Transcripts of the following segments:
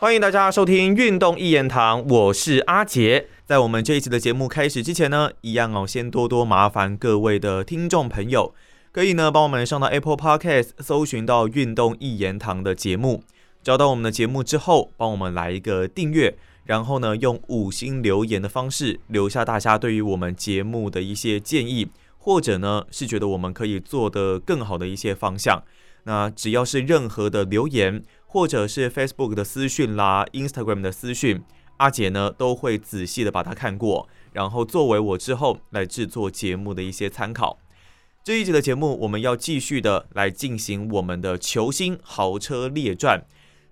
欢迎大家收听《运动一言堂》，我是阿杰。在我们这一期的节目开始之前呢，一样哦，先多多麻烦各位的听众朋友，可以呢帮我们上到 Apple Podcast，搜寻到《运动一言堂》的节目，找到我们的节目之后，帮我们来一个订阅，然后呢用五星留言的方式留下大家对于我们节目的一些建议，或者呢是觉得我们可以做得更好的一些方向。那只要是任何的留言。或者是 Facebook 的私讯啦，Instagram 的私讯，阿杰呢都会仔细的把它看过，然后作为我之后来制作节目的一些参考。这一集的节目，我们要继续的来进行我们的球星豪车列传。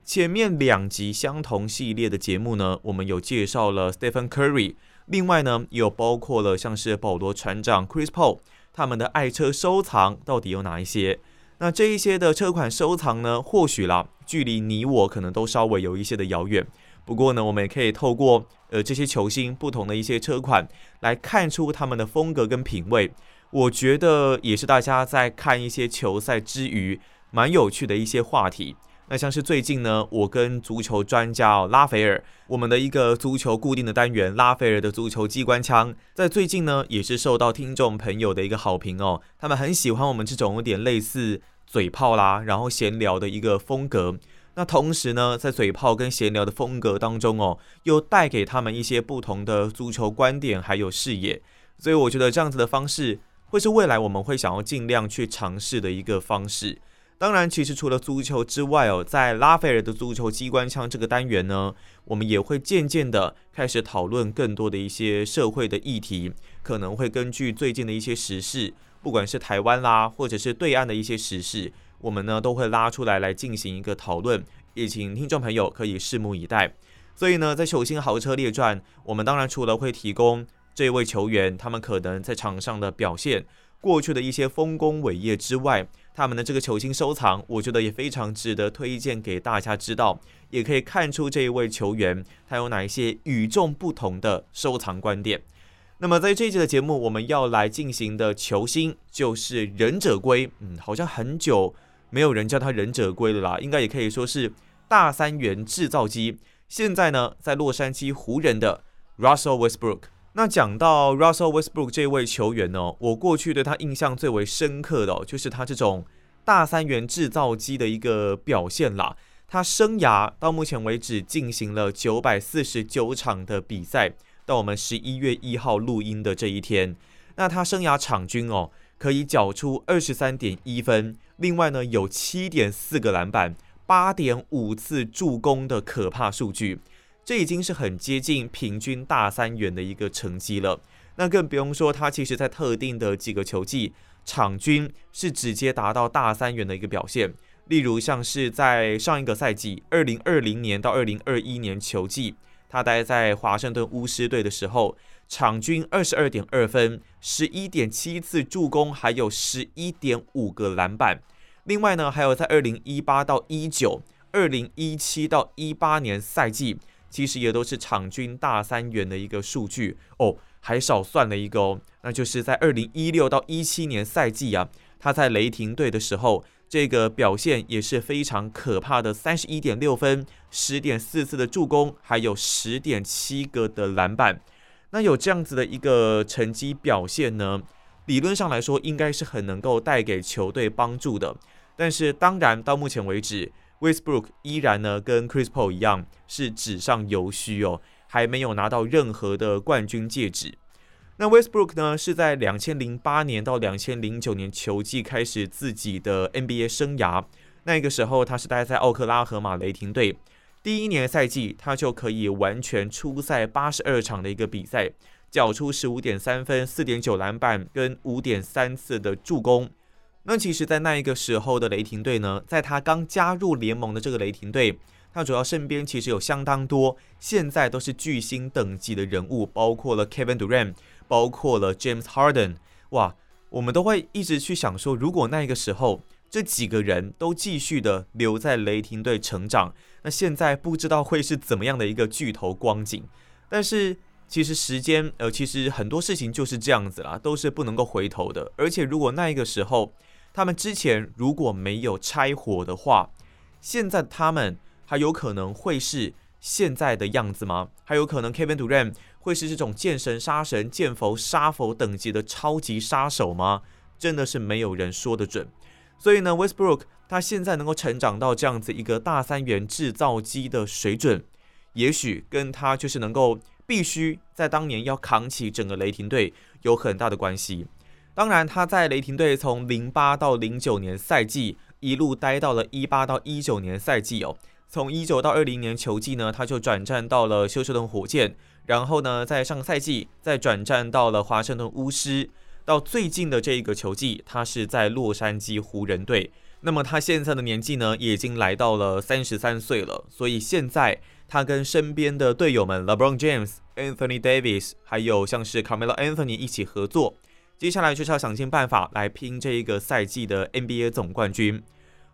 前面两集相同系列的节目呢，我们有介绍了 Stephen Curry，另外呢有包括了像是保罗船长 Chris Paul，他们的爱车收藏到底有哪一些？那这一些的车款收藏呢，或许啦，距离你我可能都稍微有一些的遥远。不过呢，我们也可以透过呃这些球星不同的一些车款，来看出他们的风格跟品味。我觉得也是大家在看一些球赛之余，蛮有趣的一些话题。那像是最近呢，我跟足球专家哦拉斐尔，我们的一个足球固定的单元拉斐尔的足球机关枪，在最近呢也是受到听众朋友的一个好评哦，他们很喜欢我们这种有点类似嘴炮啦，然后闲聊的一个风格。那同时呢，在嘴炮跟闲聊的风格当中哦，又带给他们一些不同的足球观点还有视野，所以我觉得这样子的方式会是未来我们会想要尽量去尝试的一个方式。当然，其实除了足球之外哦，在拉斐尔的足球机关枪这个单元呢，我们也会渐渐的开始讨论更多的一些社会的议题，可能会根据最近的一些时事，不管是台湾啦，或者是对岸的一些时事，我们呢都会拉出来来进行一个讨论，也请听众朋友可以拭目以待。所以呢，在球星豪车列传，我们当然除了会提供这位球员他们可能在场上的表现，过去的一些丰功伟业之外，他们的这个球星收藏，我觉得也非常值得推荐给大家知道，也可以看出这一位球员他有哪一些与众不同的收藏观点。那么在这一集的节目，我们要来进行的球星就是忍者龟，嗯，好像很久没有人叫他忍者龟了啦，应该也可以说是大三元制造机。现在呢，在洛杉矶湖人的 Russell Westbrook。那讲到 Russell Westbrook 这位球员呢，我过去对他印象最为深刻的，就是他这种大三元制造机的一个表现啦。他生涯到目前为止进行了九百四十九场的比赛，到我们十一月一号录音的这一天，那他生涯场均哦可以缴出二十三点一分，另外呢有七点四个篮板，八点五次助攻的可怕数据。这已经是很接近平均大三元的一个成绩了，那更不用说他其实在特定的几个球季场均是直接达到大三元的一个表现，例如像是在上一个赛季二零二零年到二零二一年球季，他待在华盛顿巫师队的时候，场均二十二点二分，十一点七次助攻，还有十一点五个篮板。另外呢，还有在二零一八到一九、二零一七到一八年赛季。其实也都是场均大三元的一个数据哦，还少算了一个哦，那就是在二零一六到一七年赛季啊，他在雷霆队的时候，这个表现也是非常可怕的，三十一点六分，十点四次的助攻，还有十点七个的篮板。那有这样子的一个成绩表现呢，理论上来说应该是很能够带给球队帮助的。但是当然到目前为止。Westbrook 依然呢，跟 Chris Paul 一样是纸上游虚哦，还没有拿到任何的冠军戒指。那 Westbrook 呢，是在两千零八年到两千零九年球季开始自己的 NBA 生涯。那个时候他是待在奥克拉荷马雷霆队，第一年赛季他就可以完全出赛八十二场的一个比赛，缴出十五点三分、四点九篮板跟五点三次的助攻。那其实，在那一个时候的雷霆队呢，在他刚加入联盟的这个雷霆队，他主要身边其实有相当多现在都是巨星等级的人物，包括了 Kevin Durant，包括了 James Harden。哇，我们都会一直去想说，如果那一个时候这几个人都继续的留在雷霆队成长，那现在不知道会是怎么样的一个巨头光景。但是其实时间，呃，其实很多事情就是这样子啦，都是不能够回头的。而且如果那一个时候，他们之前如果没有拆伙的话，现在他们还有可能会是现在的样子吗？还有可能 Kevin Durant 会是这种见神杀神、见佛杀佛等级的超级杀手吗？真的是没有人说得准。所以呢，Westbrook 他现在能够成长到这样子一个大三元制造机的水准，也许跟他就是能够必须在当年要扛起整个雷霆队有很大的关系。当然，他在雷霆队从零八到零九年赛季一路待到了一八到一九年赛季哦。从一九到二零年球季呢，他就转战到了休斯顿火箭，然后呢，在上个赛季再转战到了华盛顿巫师。到最近的这一个球季，他是在洛杉矶湖人队。那么他现在的年纪呢，也已经来到了三十三岁了。所以现在他跟身边的队友们 LeBron James、Anthony Davis，还有像是 Carmelo Anthony 一起合作，接下来就是要想尽办法来拼这一个赛季的 NBA 总冠军。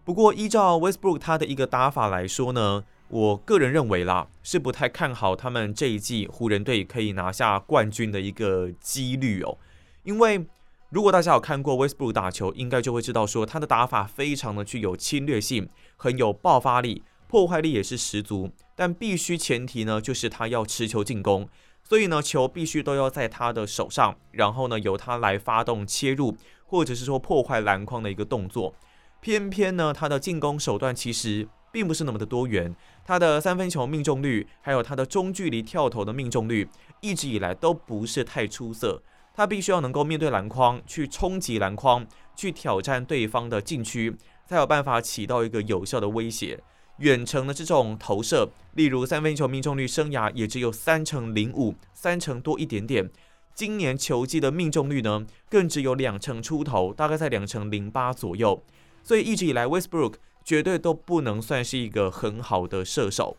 不过依照 Westbrook 他的一个打法来说呢，我个人认为啦，是不太看好他们这一季湖人队可以拿下冠军的一个几率哦。因为如果大家有看过 Westbrook 打球，应该就会知道说他的打法非常的具有侵略性，很有爆发力，破坏力也是十足。但必须前提呢，就是他要持球进攻，所以呢，球必须都要在他的手上，然后呢，由他来发动切入，或者是说破坏篮筐的一个动作。偏偏呢，他的进攻手段其实并不是那么的多元，他的三分球命中率，还有他的中距离跳投的命中率，一直以来都不是太出色。他必须要能够面对篮筐，去冲击篮筐，去挑战对方的禁区，才有办法起到一个有效的威胁。远程的这种投射，例如三分球命中率生涯也只有三成零五，三成多一点点。今年球季的命中率呢，更只有两成出头，大概在两成零八左右。所以一直以来，Westbrook 绝对都不能算是一个很好的射手。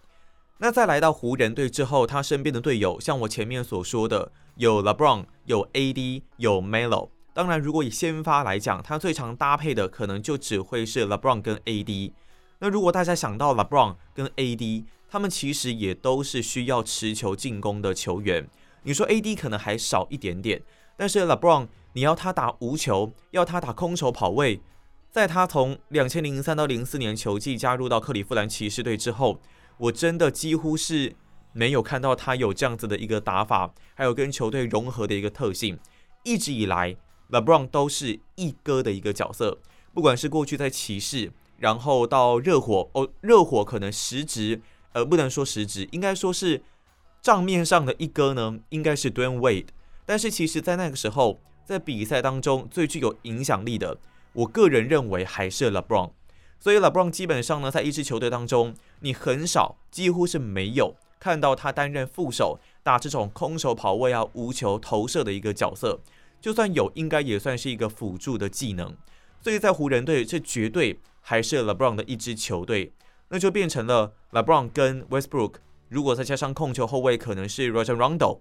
那在来到湖人队之后，他身边的队友，像我前面所说的，有 LeBron，有 AD，有 Melo。当然，如果以先发来讲，他最常搭配的可能就只会是 LeBron 跟 AD。那如果大家想到 LeBron 跟 AD，他们其实也都是需要持球进攻的球员。你说 AD 可能还少一点点，但是 LeBron 你要他打无球，要他打空手跑位，在他从两千零三到零四年球季加入到克利夫兰骑士队之后。我真的几乎是没有看到他有这样子的一个打法，还有跟球队融合的一个特性。一直以来，LeBron 都是一哥的一个角色，不管是过去在骑士，然后到热火，哦，热火可能实质，呃，不能说实质，应该说是账面上的一哥呢，应该是 Dwayne Wade。但是其实，在那个时候，在比赛当中最具有影响力的，我个人认为还是 LeBron。所以，LeBron 基本上呢，在一支球队当中，你很少，几乎是没有看到他担任副手，打这种空手跑位啊、无球投射的一个角色。就算有，应该也算是一个辅助的技能。所以在湖人队，这绝对还是 LeBron 的一支球队。那就变成了 LeBron 跟 Westbrook，如果再加上控球后卫可能是 r o g e r Rondo，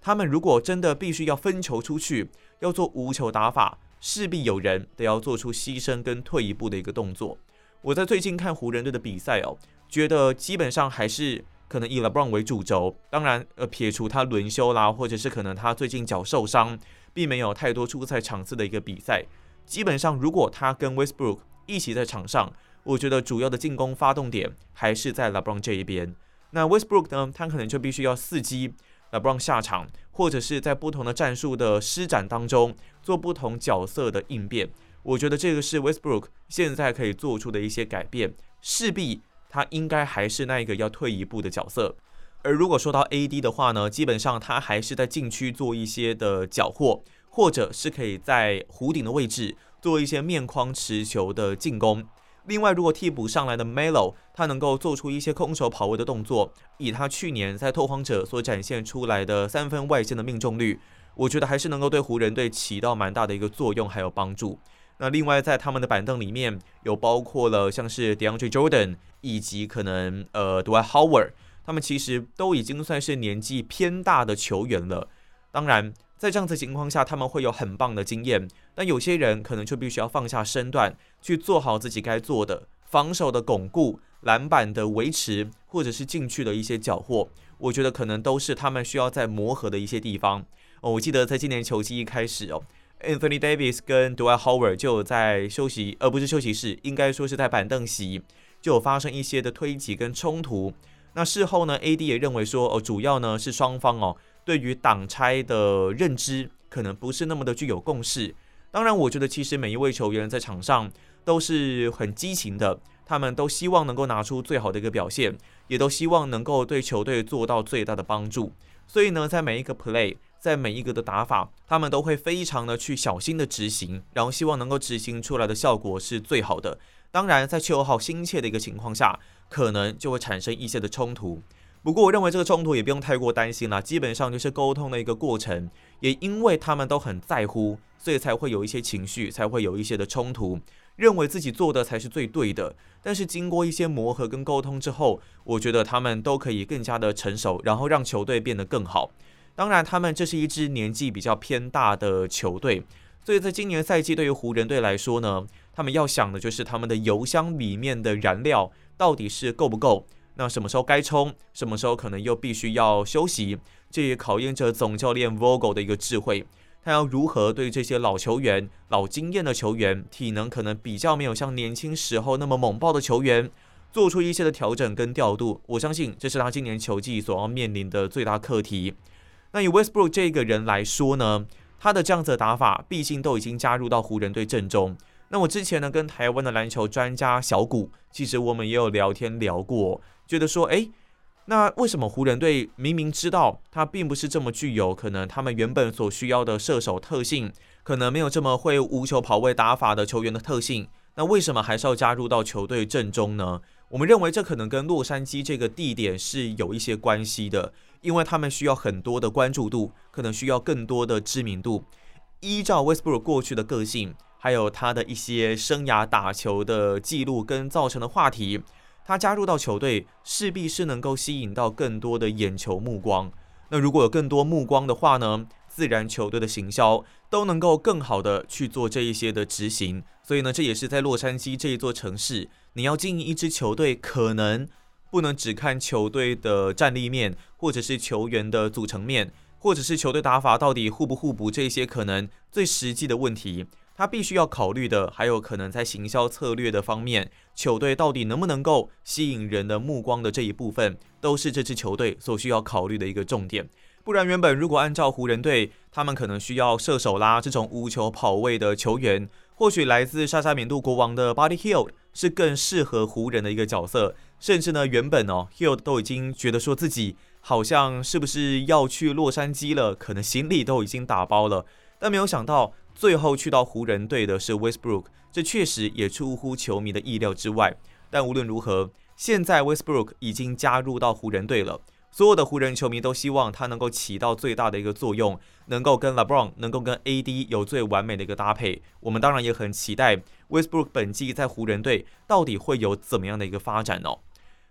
他们如果真的必须要分球出去，要做无球打法，势必有人得要做出牺牲跟退一步的一个动作。我在最近看湖人队的比赛哦，觉得基本上还是可能以 LeBron 为主轴。当然，呃，撇除他轮休啦，或者是可能他最近脚受伤，并没有太多出赛场次的一个比赛。基本上，如果他跟 Westbrook 一起在场上，我觉得主要的进攻发动点还是在 LeBron 这一边。那 Westbrook 呢，他可能就必须要伺机 LeBron 下场，或者是在不同的战术的施展当中做不同角色的应变。我觉得这个是 Westbrook 现在可以做出的一些改变，势必他应该还是那一个要退一步的角色。而如果说到 AD 的话呢，基本上他还是在禁区做一些的缴获，或者是可以在弧顶的位置做一些面框持球的进攻。另外，如果替补上来的 Melo 他能够做出一些空手跑位的动作，以他去年在拓荒者所展现出来的三分外线的命中率，我觉得还是能够对湖人队起到蛮大的一个作用还有帮助。那另外，在他们的板凳里面有包括了像是 DeAndre Jordan 以及可能呃 Dwight Howard，他们其实都已经算是年纪偏大的球员了。当然，在这样子情况下，他们会有很棒的经验，但有些人可能就必须要放下身段，去做好自己该做的防守的巩固、篮板的维持，或者是进去的一些缴获。我觉得可能都是他们需要在磨合的一些地方。哦，我记得在今年球季一开始哦。Anthony Davis 跟 Dwight Howard 就在休息，而不是休息室，应该说是在板凳席，就有发生一些的推挤跟冲突。那事后呢，AD 也认为说，哦，主要呢是双方哦对于挡拆的认知可能不是那么的具有共识。当然，我觉得其实每一位球员在场上都是很激情的，他们都希望能够拿出最好的一个表现，也都希望能够对球队做到最大的帮助。所以呢，在每一个 play，在每一个的打法，他们都会非常的去小心的执行，然后希望能够执行出来的效果是最好的。当然，在球好心切的一个情况下，可能就会产生一些的冲突。不过，我认为这个冲突也不用太过担心了，基本上就是沟通的一个过程。也因为他们都很在乎，所以才会有一些情绪，才会有一些的冲突，认为自己做的才是最对的。但是经过一些磨合跟沟通之后，我觉得他们都可以更加的成熟，然后让球队变得更好。当然，他们这是一支年纪比较偏大的球队，所以在今年赛季对于湖人队来说呢，他们要想的就是他们的油箱里面的燃料到底是够不够。那什么时候该冲，什么时候可能又必须要休息，这也考验着总教练 Vogel 的一个智慧。他要如何对这些老球员、老经验的球员，体能可能比较没有像年轻时候那么猛爆的球员，做出一些的调整跟调度。我相信这是他今年球季所要面临的最大课题。那以 Westbrook 这个人来说呢，他的这样子的打法，毕竟都已经加入到湖人队阵中。那我之前呢，跟台湾的篮球专家小谷，其实我们也有聊天聊过。觉得说，哎，那为什么湖人队明明知道他并不是这么具有可能他们原本所需要的射手特性，可能没有这么会无球跑位打法的球员的特性，那为什么还是要加入到球队阵中呢？我们认为这可能跟洛杉矶这个地点是有一些关系的，因为他们需要很多的关注度，可能需要更多的知名度。依照 Westbrook 过去的个性，还有他的一些生涯打球的记录跟造成的话题。他加入到球队，势必是能够吸引到更多的眼球目光。那如果有更多目光的话呢，自然球队的行销都能够更好的去做这一些的执行。所以呢，这也是在洛杉矶这一座城市，你要经营一支球队，可能不能只看球队的战力面，或者是球员的组成面，或者是球队打法到底互不互补这些可能最实际的问题。他必须要考虑的，还有可能在行销策略的方面，球队到底能不能够吸引人的目光的这一部分，都是这支球队所需要考虑的一个重点。不然，原本如果按照湖人队，他们可能需要射手啦这种无球跑位的球员，或许来自沙沙缅度国王的 Body Hill 是更适合湖人的一个角色。甚至呢，原本哦 Hill 都已经觉得说自己好像是不是要去洛杉矶了，可能行李都已经打包了，但没有想到。最后去到湖人队的是 Westbrook，这确实也出乎球迷的意料之外。但无论如何，现在 Westbrook 已经加入到湖人队了，所有的湖人球迷都希望他能够起到最大的一个作用，能够跟 LeBron，能够跟 AD 有最完美的一个搭配。我们当然也很期待 Westbrook 本季在湖人队到底会有怎么样的一个发展哦。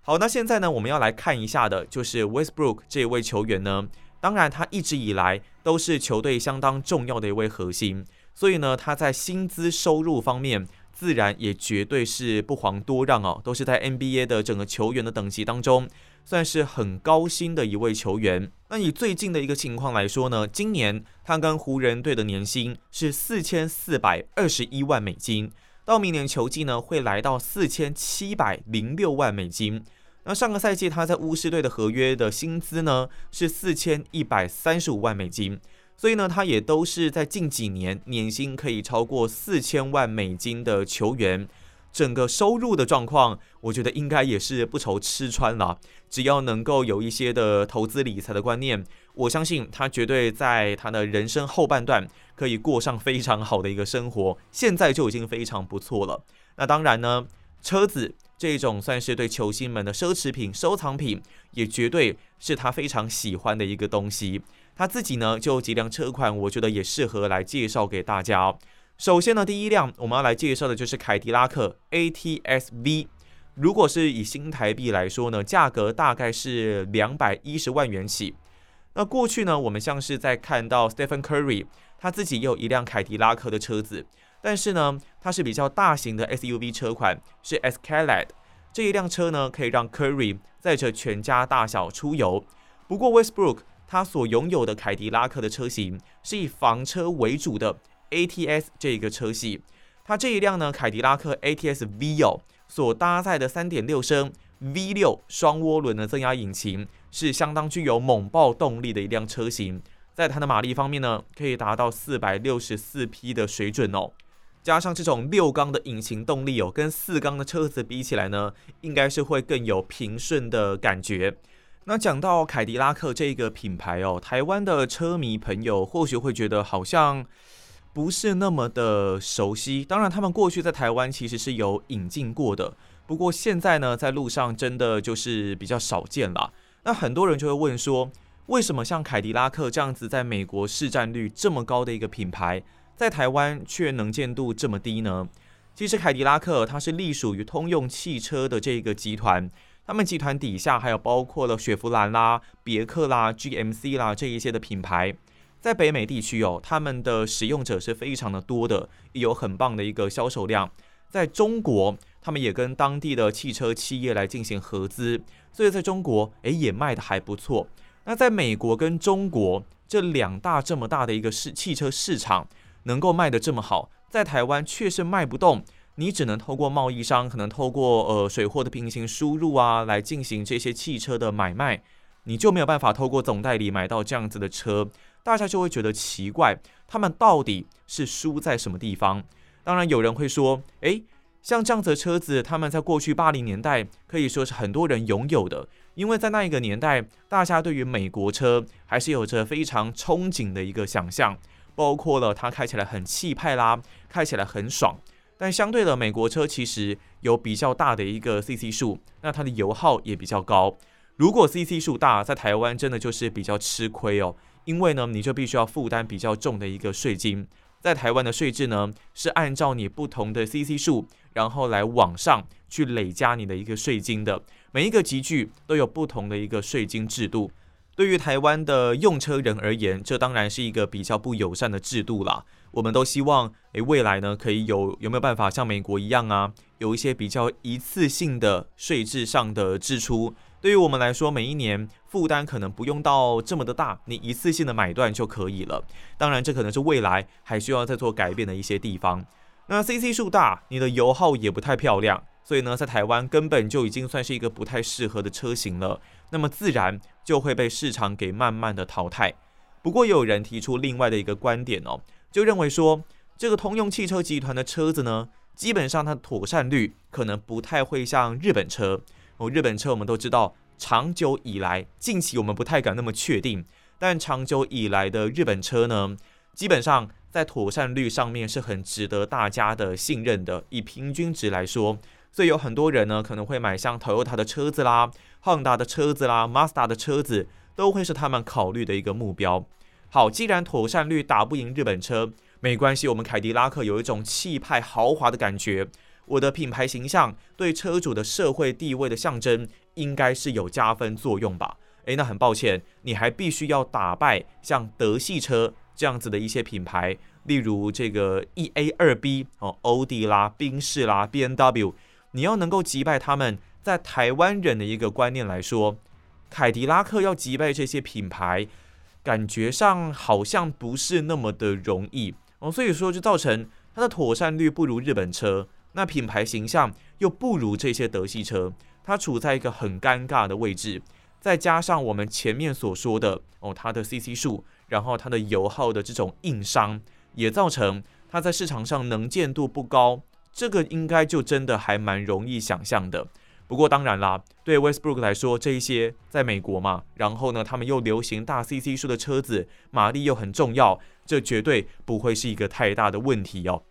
好，那现在呢，我们要来看一下的就是 Westbrook 这一位球员呢，当然他一直以来都是球队相当重要的一位核心。所以呢，他在薪资收入方面，自然也绝对是不遑多让哦，都是在 NBA 的整个球员的等级当中，算是很高薪的一位球员。那以最近的一个情况来说呢，今年他跟湖人队的年薪是四千四百二十一万美金，到明年球季呢会来到四千七百零六万美金。那上个赛季他在巫师队的合约的薪资呢是四千一百三十五万美金。所以呢，他也都是在近几年年薪可以超过四千万美金的球员，整个收入的状况，我觉得应该也是不愁吃穿了。只要能够有一些的投资理财的观念，我相信他绝对在他的人生后半段可以过上非常好的一个生活。现在就已经非常不错了。那当然呢，车子这种算是对球星们的奢侈品、收藏品，也绝对是他非常喜欢的一个东西。他自己呢，就几辆车款，我觉得也适合来介绍给大家。首先呢，第一辆我们要来介绍的就是凯迪拉克 ATS V。如果是以新台币来说呢，价格大概是两百一十万元起。那过去呢，我们像是在看到 Stephen Curry，他自己有一辆凯迪拉克的车子，但是呢，它是比较大型的 SUV 车款，是 Escalade。这一辆车呢，可以让 Curry 载着全家大小出游。不过 Westbrook。他所拥有的凯迪拉克的车型是以房车为主的 ATS 这一个车系，它这一辆呢凯迪拉克 ATS V 哦，所搭载的三点六升 V 六双涡轮的增压引擎，是相当具有猛爆动力的一辆车型。在它的马力方面呢，可以达到四百六十四匹的水准哦。加上这种六缸的引擎动力哦，跟四缸的车子比起来呢，应该是会更有平顺的感觉。那讲到凯迪拉克这个品牌哦，台湾的车迷朋友或许会觉得好像不是那么的熟悉。当然，他们过去在台湾其实是有引进过的，不过现在呢，在路上真的就是比较少见了。那很多人就会问说，为什么像凯迪拉克这样子在美国市占率这么高的一个品牌，在台湾却能见度这么低呢？其实凯迪拉克它是隶属于通用汽车的这个集团。他们集团底下还有包括了雪佛兰啦、别克啦、GMC 啦这一些的品牌，在北美地区哦，他们的使用者是非常的多的，有很棒的一个销售量。在中国，他们也跟当地的汽车企业来进行合资，所以在中国诶也卖的还不错。那在美国跟中国这两大这么大的一个市汽车市场，能够卖的这么好，在台湾却是卖不动。你只能透过贸易商，可能透过呃水货的平行输入啊，来进行这些汽车的买卖，你就没有办法透过总代理买到这样子的车，大家就会觉得奇怪，他们到底是输在什么地方？当然有人会说，诶，像这样子的车子，他们在过去八零年代可以说是很多人拥有的，因为在那一个年代，大家对于美国车还是有着非常憧憬的一个想象，包括了它开起来很气派啦，开起来很爽。但相对的，美国车其实有比较大的一个 CC 数，那它的油耗也比较高。如果 CC 数大，在台湾真的就是比较吃亏哦，因为呢，你就必须要负担比较重的一个税金。在台湾的税制呢，是按照你不同的 CC 数，然后来往上去累加你的一个税金的。每一个集聚都有不同的一个税金制度。对于台湾的用车人而言，这当然是一个比较不友善的制度啦。我们都希望，诶，未来呢，可以有有没有办法像美国一样啊，有一些比较一次性的税制上的支出，对于我们来说，每一年负担可能不用到这么的大，你一次性的买断就可以了。当然，这可能是未来还需要再做改变的一些地方。那 CC 数大，你的油耗也不太漂亮，所以呢，在台湾根本就已经算是一个不太适合的车型了。那么自然就会被市场给慢慢的淘汰。不过，也有人提出另外的一个观点哦。就认为说，这个通用汽车集团的车子呢，基本上它的妥善率可能不太会像日本车哦。日本车我们都知道，长久以来，近期我们不太敢那么确定，但长久以来的日本车呢，基本上在妥善率上面是很值得大家的信任的。以平均值来说，所以有很多人呢可能会买像 Toyota 的车子啦、Honda 的车子啦、Mazda 的车子，都会是他们考虑的一个目标。好，既然妥善率打不赢日本车，没关系。我们凯迪拉克有一种气派豪华的感觉，我的品牌形象对车主的社会地位的象征，应该是有加分作用吧？诶，那很抱歉，你还必须要打败像德系车这样子的一些品牌，例如这个 E A 二 B 哦，欧迪啦、宾士啦、B N W，你要能够击败他们，在台湾人的一个观念来说，凯迪拉克要击败这些品牌。感觉上好像不是那么的容易哦，所以说就造成它的妥善率不如日本车，那品牌形象又不如这些德系车，它处在一个很尴尬的位置。再加上我们前面所说的哦，它的 CC 数，然后它的油耗的这种硬伤，也造成它在市场上能见度不高。这个应该就真的还蛮容易想象的。不过当然啦，对 Westbrook 来说，这一些在美国嘛，然后呢，他们又流行大 CC 数的车子，马力又很重要，这绝对不会是一个太大的问题哦。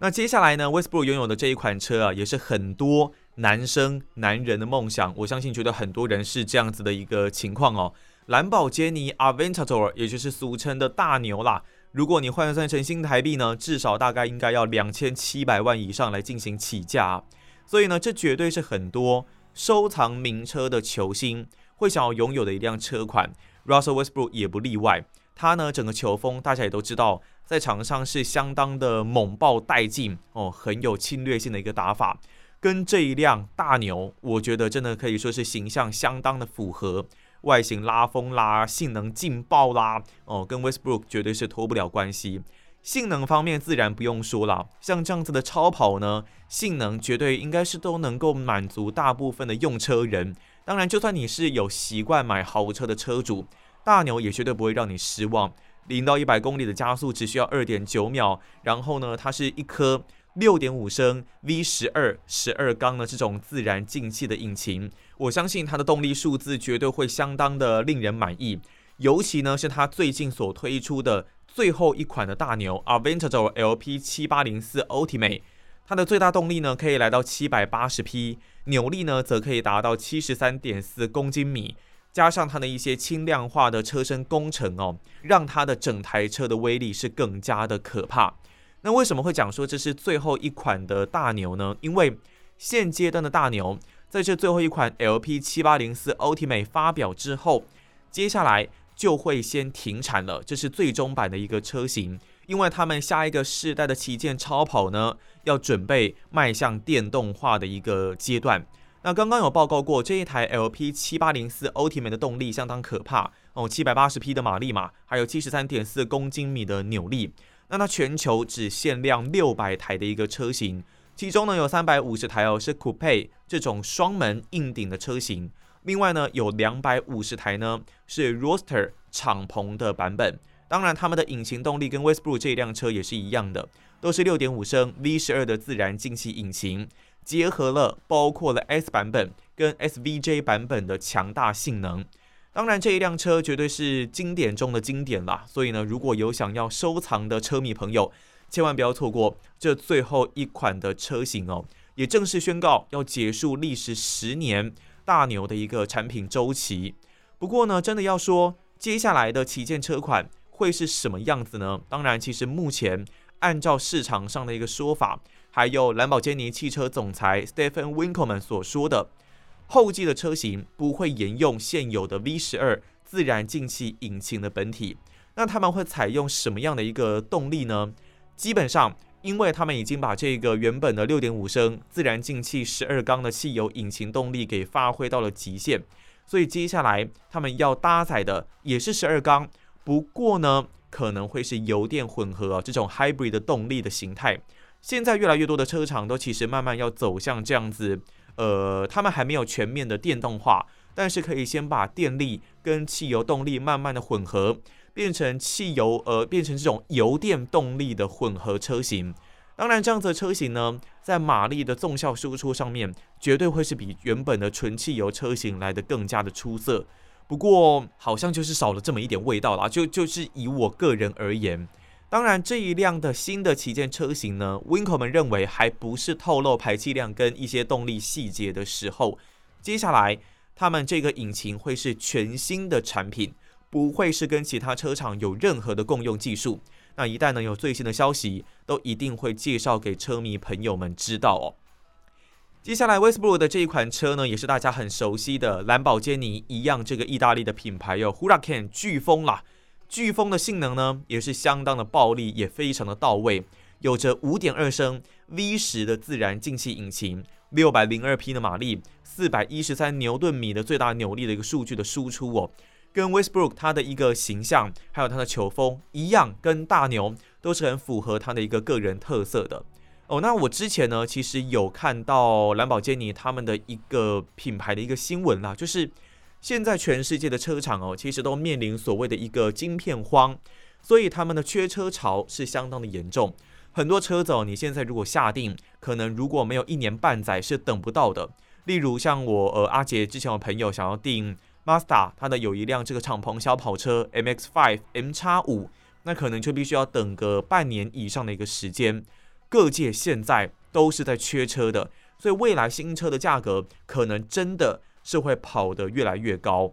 那接下来呢，Westbrook 拥有的这一款车啊，也是很多男生男人的梦想。我相信，觉得很多人是这样子的一个情况哦。兰博基尼 Aventador，也就是俗称的大牛啦。如果你换算成新台币呢，至少大概应该要两千七百万以上来进行起价。所以呢，这绝对是很多收藏名车的球星会想要拥有的一辆车款。Russell Westbrook 也不例外。他呢，整个球风大家也都知道，在场上是相当的猛爆带劲哦，很有侵略性的一个打法。跟这一辆大牛，我觉得真的可以说是形象相当的符合，外形拉风啦，性能劲爆啦，哦，跟 Westbrook 绝对是脱不了关系。性能方面自然不用说了，像这样子的超跑呢，性能绝对应该是都能够满足大部分的用车人。当然，就算你是有习惯买豪车的车主，大牛也绝对不会让你失望。零到一百公里的加速只需要二点九秒，然后呢，它是一颗六点五升 V 十二十二缸的这种自然进气的引擎，我相信它的动力数字绝对会相当的令人满意。尤其呢是它最近所推出的最后一款的大牛 Aventador LP 七八零四 Ultimate，它的最大动力呢可以来到七百八十匹，扭力呢则可以达到七十三点四公斤米。加上它的一些轻量化的车身工程哦，让它的整台车的威力是更加的可怕。那为什么会讲说这是最后一款的大牛呢？因为现阶段的大牛在这最后一款 LP 七八零四 Ultimate 发表之后，接下来就会先停产了。这是最终版的一个车型，因为他们下一个世代的旗舰超跑呢，要准备迈向电动化的一个阶段。那刚刚有报告过，这一台 LP 七八零四 Ultimate 的动力相当可怕哦，七百八十匹的马力嘛，还有七十三点四公斤米的扭力。那它全球只限量六百台的一个车型，其中呢有三百五十台哦是 Coupe 这种双门硬顶的车型，另外呢有两百五十台呢是 Roster 敞篷的版本。当然，他们的引擎动力跟 Westbrook 这辆车也是一样的，都是六点五升 V 十二的自然进气引擎。结合了包括了 S 版本跟 SVJ 版本的强大性能，当然这一辆车绝对是经典中的经典啦。所以呢，如果有想要收藏的车迷朋友，千万不要错过这最后一款的车型哦。也正式宣告要结束历时十年大牛的一个产品周期。不过呢，真的要说接下来的旗舰车款会是什么样子呢？当然，其实目前按照市场上的一个说法。还有兰博基尼汽车总裁 Stephen Winkleman 所说的，后继的车型不会沿用现有的 V 十二自然进气引擎的本体，那他们会采用什么样的一个动力呢？基本上，因为他们已经把这个原本的六点五升自然进气十二缸的汽油引擎动力给发挥到了极限，所以接下来他们要搭载的也是十二缸，不过呢，可能会是油电混合这种 hybrid 的动力的形态。现在越来越多的车厂都其实慢慢要走向这样子，呃，他们还没有全面的电动化，但是可以先把电力跟汽油动力慢慢的混合，变成汽油，呃，变成这种油电动力的混合车型。当然，这样子的车型呢，在马力的纵向输出上面，绝对会是比原本的纯汽油车型来的更加的出色。不过，好像就是少了这么一点味道啦。就就是以我个人而言。当然，这一辆的新的旗舰车型呢，Winkle 们认为还不是透露排气量跟一些动力细节的时候。接下来，他们这个引擎会是全新的产品，不会是跟其他车厂有任何的共用技术。那一旦呢有最新的消息，都一定会介绍给车迷朋友们知道哦。接下来 w e s t b r o o 的这一款车呢，也是大家很熟悉的兰博基尼一样，这个意大利的品牌有 Huracan 飓风啦。飓风的性能呢，也是相当的暴力，也非常的到位，有着五点二升 V 十的自然进气引擎，六百零二匹的马力，四百一十三牛顿米的最大扭力的一个数据的输出哦，跟 Westbrook 它的一个形象，还有它的球风一样，跟大牛都是很符合它的一个个人特色的哦。那我之前呢，其实有看到兰宝基尼他们的一个品牌的一个新闻啦，就是。现在全世界的车厂哦，其实都面临所谓的一个晶片荒，所以他们的缺车潮是相当的严重。很多车子哦，你现在如果下定，可能如果没有一年半载是等不到的。例如像我呃阿杰之前有朋友想要订 Mazda，它的有一辆这个敞篷小跑车 MX-5 M 叉五，那可能就必须要等个半年以上的一个时间。各界现在都是在缺车的，所以未来新车的价格可能真的。是会跑得越来越高，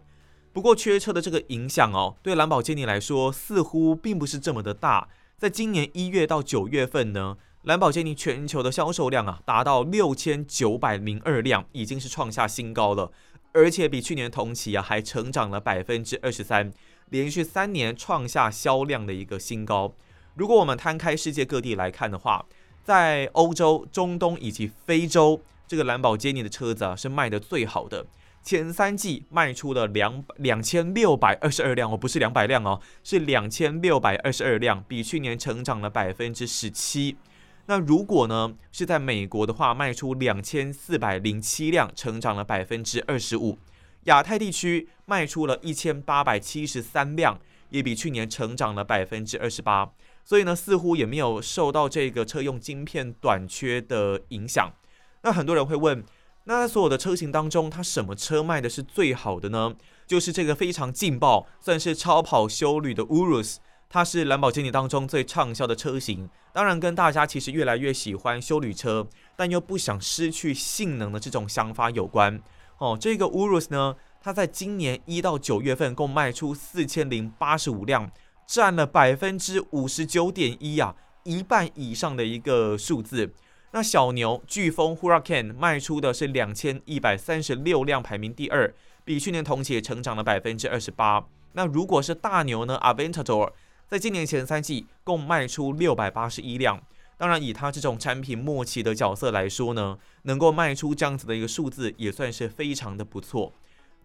不过缺车的这个影响哦，对兰博基尼来说似乎并不是这么的大。在今年一月到九月份呢，兰博基尼全球的销售量啊达到六千九百零二辆，已经是创下新高了，而且比去年同期啊还成长了百分之二十三，连续三年创下销量的一个新高。如果我们摊开世界各地来看的话，在欧洲、中东以及非洲，这个兰博基尼的车子啊是卖的最好的。前三季卖出了两两千六百二十二辆哦，不是两百辆哦，是两千六百二十二辆，比去年成长了百分之十七。那如果呢是在美国的话，卖出两千四百零七辆，成长了百分之二十五。亚太地区卖出了一千八百七十三辆，也比去年成长了百分之二十八。所以呢，似乎也没有受到这个车用晶片短缺的影响。那很多人会问，那所有的车型当中，它什么车卖的是最好的呢？就是这个非常劲爆，算是超跑修旅的 Urus，它是兰博基尼当中最畅销的车型。当然，跟大家其实越来越喜欢修旅车，但又不想失去性能的这种想法有关。哦，这个 Urus 呢，它在今年一到九月份共卖出四千零八十五辆。占了百分之五十九点一啊，一半以上的一个数字。那小牛飓风 Hurricane 卖出的是两千一百三十六辆，排名第二，比去年同期也成长了百分之二十八。那如果是大牛呢，Aventador 在今年前三季共卖出六百八十一辆。当然，以它这种产品末期的角色来说呢，能够卖出这样子的一个数字，也算是非常的不错。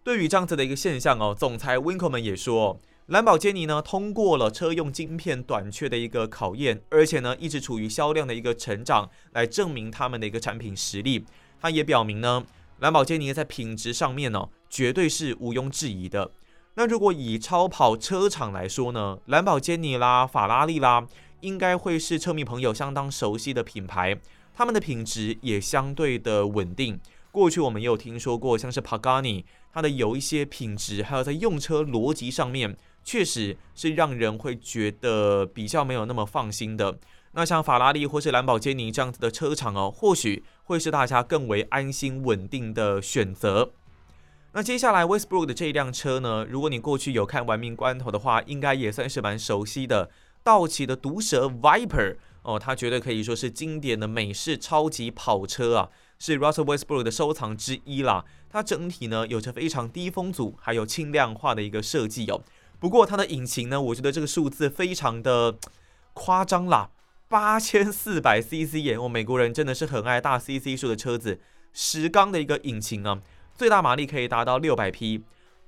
对于这样子的一个现象哦，总裁 Winkleman 也说。兰博基尼呢，通过了车用晶片短缺的一个考验，而且呢，一直处于销量的一个成长，来证明他们的一个产品实力。它也表明呢，兰博基尼在品质上面呢，绝对是毋庸置疑的。那如果以超跑车厂来说呢，兰博基尼啦、法拉利啦，应该会是车迷朋友相当熟悉的品牌，他们的品质也相对的稳定。过去我们也有听说过，像是 Pagani，它的有一些品质，还有在用车逻辑上面。确实是让人会觉得比较没有那么放心的。那像法拉利或是兰博基尼这样子的车厂哦，或许会是大家更为安心稳定的选择。那接下来 Westbrook 的这一辆车呢，如果你过去有看《玩命关头》的话，应该也算是蛮熟悉的。道奇的毒蛇 Viper 哦，它绝对可以说是经典的美式超级跑车啊，是 Russell Westbrook 的收藏之一啦。它整体呢有着非常低风阻还有轻量化的一个设计哦。不过它的引擎呢，我觉得这个数字非常的 夸张啦，八千四百 CC 耶！我美国人真的是很爱大 CC 数的车子，十缸的一个引擎啊，最大马力可以达到六百匹。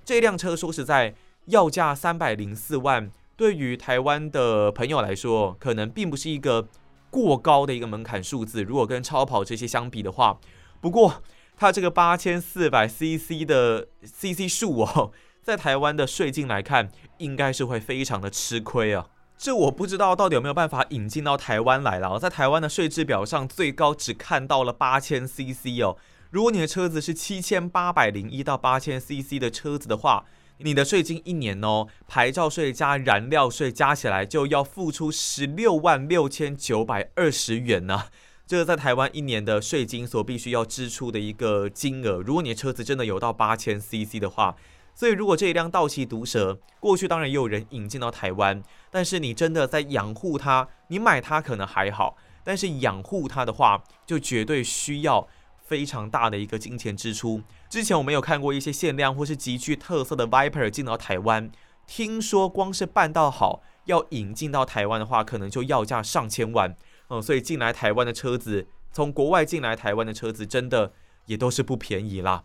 这辆车说实在要价三百零四万，对于台湾的朋友来说，可能并不是一个过高的一个门槛数字。如果跟超跑这些相比的话，不过它这个八千四百 CC 的 CC 数哦。在台湾的税金来看，应该是会非常的吃亏啊。这我不知道到底有没有办法引进到台湾来了。在台湾的税制表上，最高只看到了八千 CC 哦。如果你的车子是七千八百零一到八千 CC 的车子的话，你的税金一年哦，牌照税加燃料税加起来就要付出十六万六千九百二十元呢。这个在台湾一年的税金所必须要支出的一个金额。如果你的车子真的有到八千 CC 的话，所以，如果这一辆道奇毒蛇过去当然也有人引进到台湾，但是你真的在养护它，你买它可能还好，但是养护它的话，就绝对需要非常大的一个金钱支出。之前我们有看过一些限量或是极具特色的 Viper 进到台湾，听说光是办到好要引进到台湾的话，可能就要价上千万。嗯，所以进来台湾的车子，从国外进来台湾的车子，真的也都是不便宜啦。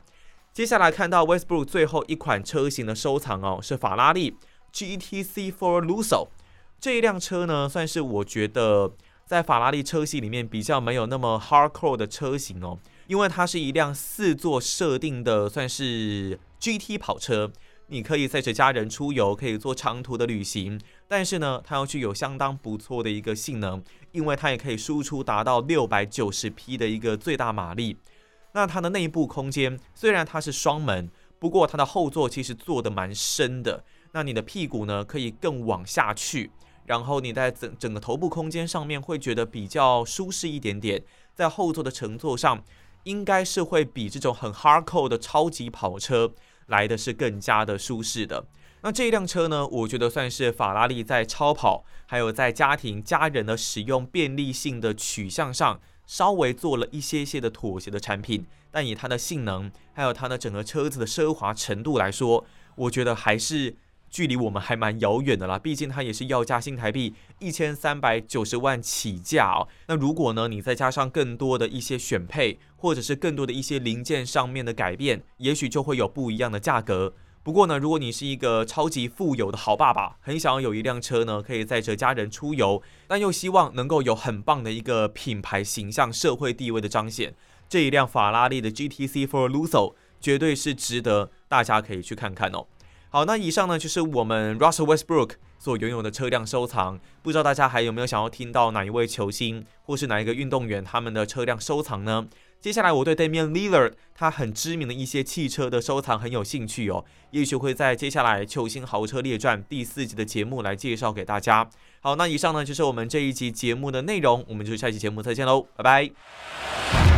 接下来看到 Westbrook 最后一款车型的收藏哦，是法拉利 GTC For Lusso 这一辆车呢，算是我觉得在法拉利车系里面比较没有那么 hardcore 的车型哦，因为它是一辆四座设定的，算是 GT 跑车，你可以载着家人出游，可以做长途的旅行，但是呢，它要具有相当不错的一个性能，因为它也可以输出达到六百九十匹的一个最大马力。那它的内部空间虽然它是双门，不过它的后座其实做的蛮深的。那你的屁股呢可以更往下去，然后你在整整个头部空间上面会觉得比较舒适一点点。在后座的乘坐上，应该是会比这种很 hardcore 的超级跑车来的是更加的舒适的。那这一辆车呢，我觉得算是法拉利在超跑还有在家庭家人的使用便利性的取向上。稍微做了一些些的妥协的产品，但以它的性能，还有它的整个车子的奢华程度来说，我觉得还是距离我们还蛮遥远的啦，毕竟它也是要价新台币一千三百九十万起价哦。那如果呢，你再加上更多的一些选配，或者是更多的一些零件上面的改变，也许就会有不一样的价格。不过呢，如果你是一个超级富有的好爸爸，很想要有一辆车呢，可以载着家人出游，但又希望能够有很棒的一个品牌形象、社会地位的彰显，这一辆法拉利的 GTC For Lusso 绝对是值得大家可以去看看哦。好，那以上呢就是我们 Russell Westbrook 所拥有的车辆收藏。不知道大家还有没有想要听到哪一位球星或是哪一个运动员他们的车辆收藏呢？接下来我对 Damian Lillard 他很知名的一些汽车的收藏很有兴趣哦，也许会在接下来球星豪车列传第四集的节目来介绍给大家。好，那以上呢就是我们这一集节目的内容，我们就下期节目再见喽，拜拜。